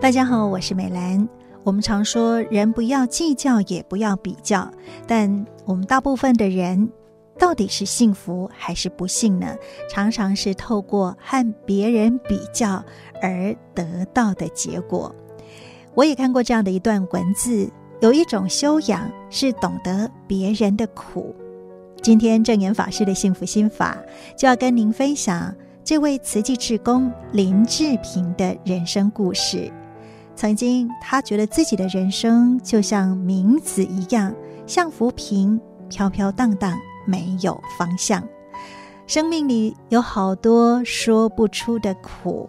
大家好，我是美兰。我们常说，人不要计较，也不要比较。但我们大部分的人，到底是幸福还是不幸呢？常常是透过和别人比较而得到的结果。我也看过这样的一段文字：有一种修养是懂得别人的苦。今天证严法师的幸福心法就要跟您分享这位慈济志工林志平的人生故事。曾经，他觉得自己的人生就像名字一样，像浮萍，飘飘荡荡，没有方向。生命里有好多说不出的苦，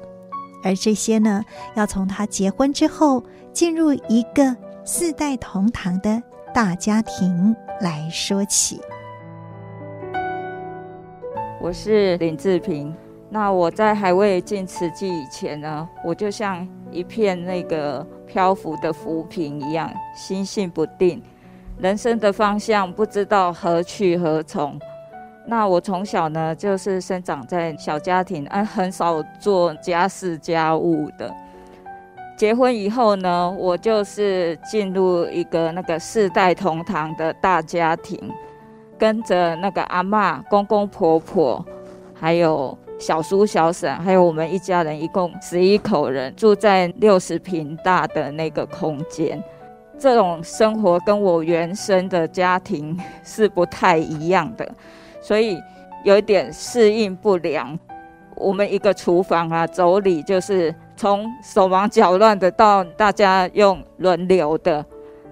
而这些呢，要从他结婚之后进入一个四代同堂的大家庭来说起。我是林志平。那我在还未进慈济以前呢，我就像一片那个漂浮的浮萍一样，心性不定，人生的方向不知道何去何从。那我从小呢，就是生长在小家庭，啊，很少做家事家务的。结婚以后呢，我就是进入一个那个世代同堂的大家庭，跟着那个阿嬷、公公婆婆，还有。小叔、小婶，还有我们一家人，一共十一口人，住在六十平大的那个空间。这种生活跟我原生的家庭是不太一样的，所以有一点适应不良。我们一个厨房啊，妯娌就是从手忙脚乱的到大家用轮流的，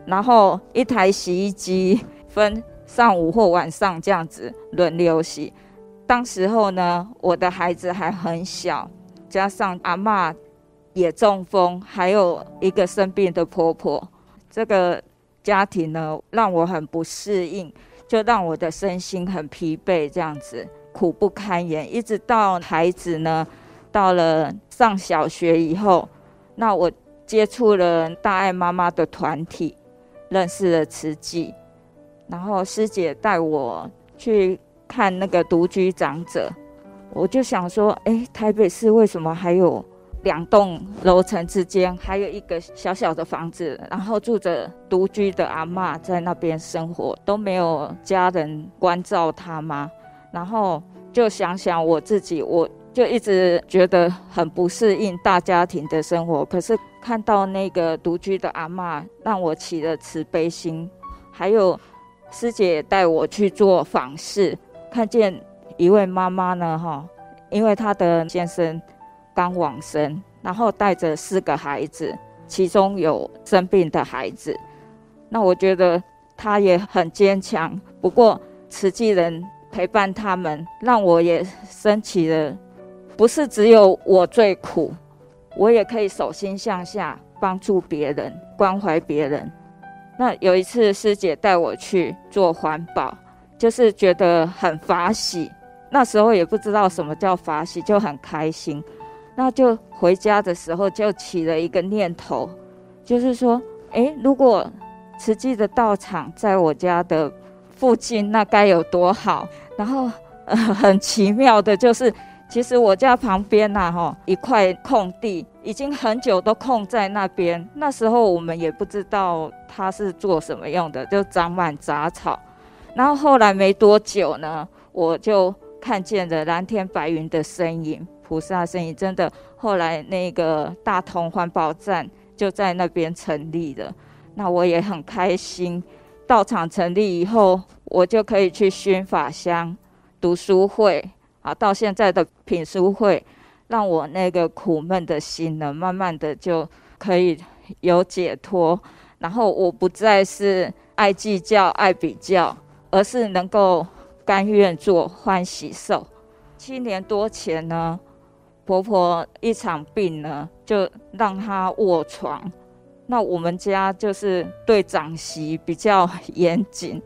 然后一台洗衣机分上午或晚上这样子轮流洗。当时候呢，我的孩子还很小，加上阿嬷也中风，还有一个生病的婆婆，这个家庭呢让我很不适应，就让我的身心很疲惫，这样子苦不堪言。一直到孩子呢到了上小学以后，那我接触了大爱妈妈的团体，认识了慈济，然后师姐带我去。看那个独居长者，我就想说，哎，台北市为什么还有两栋楼层之间还有一个小小的房子，然后住着独居的阿嬷在那边生活，都没有家人关照她吗？然后就想想我自己，我就一直觉得很不适应大家庭的生活。可是看到那个独居的阿嬷，让我起了慈悲心。还有师姐带我去做访视。看见一位妈妈呢，哈，因为她的先生刚往生，然后带着四个孩子，其中有生病的孩子。那我觉得她也很坚强。不过慈济人陪伴他们，让我也升起了，不是只有我最苦，我也可以手心向下帮助别人，关怀别人。那有一次师姐带我去做环保。就是觉得很法喜，那时候也不知道什么叫法喜，就很开心。那就回家的时候就起了一个念头，就是说，诶，如果慈济的道场在我家的附近，那该有多好。然后，呃，很奇妙的就是，其实我家旁边呐，哈，一块空地，已经很久都空在那边。那时候我们也不知道它是做什么用的，就长满杂草。然后后来没多久呢，我就看见了蓝天白云的身影，菩萨身影，真的。后来那个大同环保站就在那边成立了，那我也很开心。道场成立以后，我就可以去熏法香读书会啊，到现在的品书会，让我那个苦闷的心呢，慢慢的就可以有解脱。然后我不再是爱计较、爱比较。而是能够甘愿做欢喜受。七年多前呢，婆婆一场病呢，就让她卧床。那我们家就是对长媳比较严谨，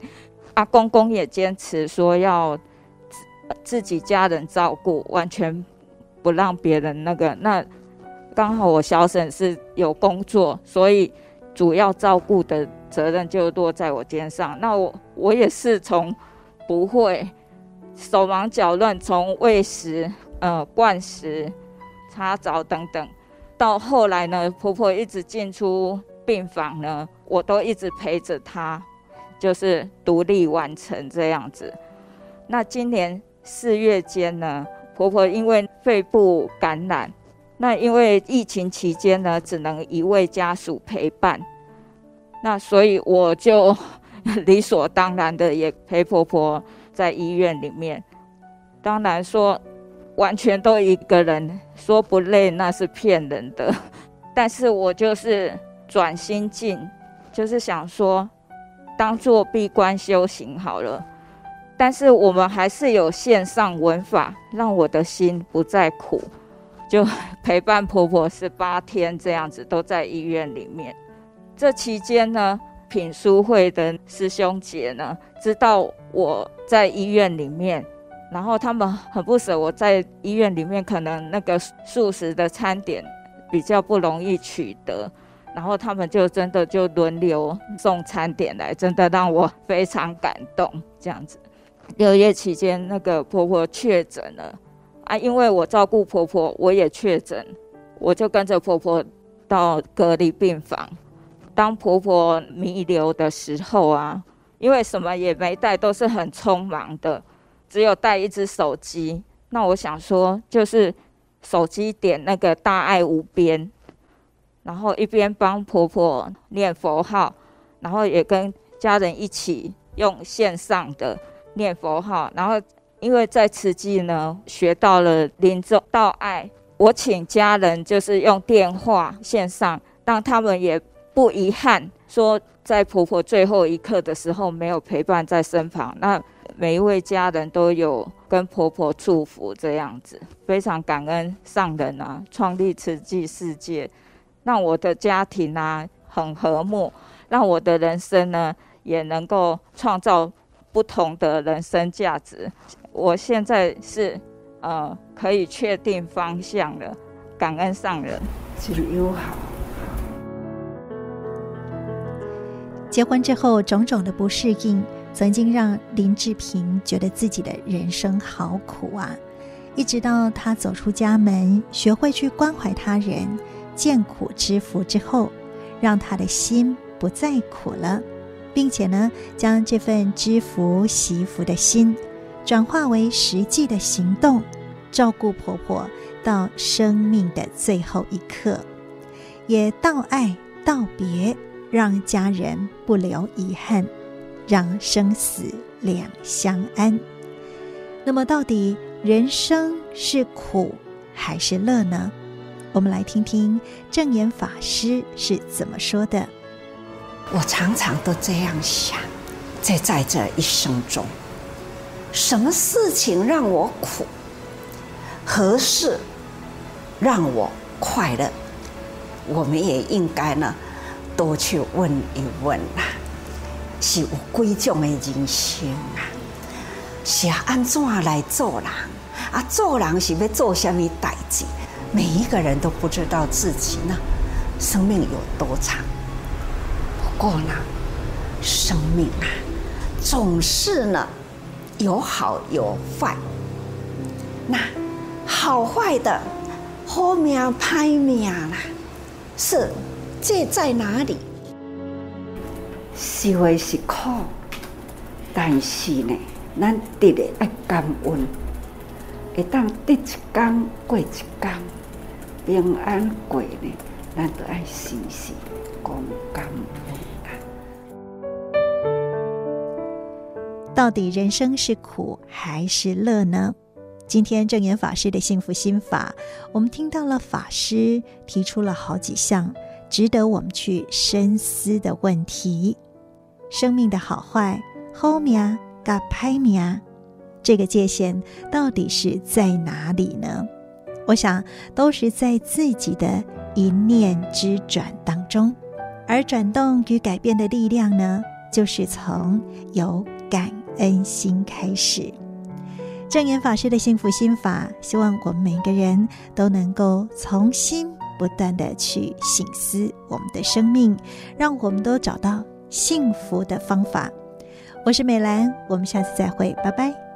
阿公公也坚持说要自己家人照顾，完全不让别人那个。那刚好我小婶是有工作，所以主要照顾的。责任就落在我肩上，那我我也是从不会手忙脚乱，从喂食、呃灌食、擦澡等等，到后来呢，婆婆一直进出病房呢，我都一直陪着她，就是独立完成这样子。那今年四月间呢，婆婆因为肺部感染，那因为疫情期间呢，只能一位家属陪伴，那所以我就 理所当然的也陪婆婆在医院里面。当然说完全都一个人说不累，那是骗人的。但是我就是转心境，就是想说，当做闭关修行好了。但是我们还是有线上闻法，让我的心不再苦。就 陪伴婆婆十八天这样子，都在医院里面。这期间呢，品书会的师兄姐呢，知道我在医院里面。然后他们很不舍，我在医院里面可能那个素食的餐点比较不容易取得，然后他们就真的就轮流送餐点来，真的让我非常感动。这样子，六月期间那个婆婆确诊了啊，因为我照顾婆婆，我也确诊，我就跟着婆婆到隔离病房。当婆婆弥留的时候啊，因为什么也没带，都是很匆忙的。只有带一只手机，那我想说，就是手机点那个大爱无边，然后一边帮婆婆念佛号，然后也跟家人一起用线上的念佛号，然后因为在慈济呢学到了临终道爱，我请家人就是用电话线上，让他们也不遗憾说在婆婆最后一刻的时候没有陪伴在身旁，那。每一位家人都有跟婆婆祝福，这样子非常感恩上人啊，创立慈济世界，让我的家庭啊很和睦，让我的人生呢也能够创造不同的人生价值。我现在是呃可以确定方向了，感恩上人。其实友好。结婚之后种种的不适应。曾经让林志平觉得自己的人生好苦啊！一直到他走出家门，学会去关怀他人，见苦知福之后，让他的心不再苦了，并且呢，将这份知福惜福的心转化为实际的行动，照顾婆婆到生命的最后一刻，也道爱道别，让家人不留遗憾。让生死两相安。那么，到底人生是苦还是乐呢？我们来听听证严法师是怎么说的。我常常都这样想，在在这一生中，什么事情让我苦？何事让我快乐？我们也应该呢，多去问一问呐。是有几种的人生啊？是要按怎来做人？啊，做人是要做什么代志？每一个人都不知道自己呢，生命有多长。过呢，生命啊，总是呢有好有坏。那好坏的好命歹命啦，是这在哪里？是为是苦，但是呢，咱得的爱感恩，会当得一天过一天，平安过呢，咱都爱时时讲感恩。到底人生是苦还是乐呢？今天证严法师的幸福心法，我们听到了法师提出了好几项值得我们去深思的问题。生命的好坏，好命跟歹命，这个界限到底是在哪里呢？我想都是在自己的一念之转当中，而转动与改变的力量呢，就是从有感恩心开始。正言法师的幸福心法，希望我们每个人都能够从心不断的去醒思我们的生命，让我们都找到幸福的方法，我是美兰，我们下次再会，拜拜。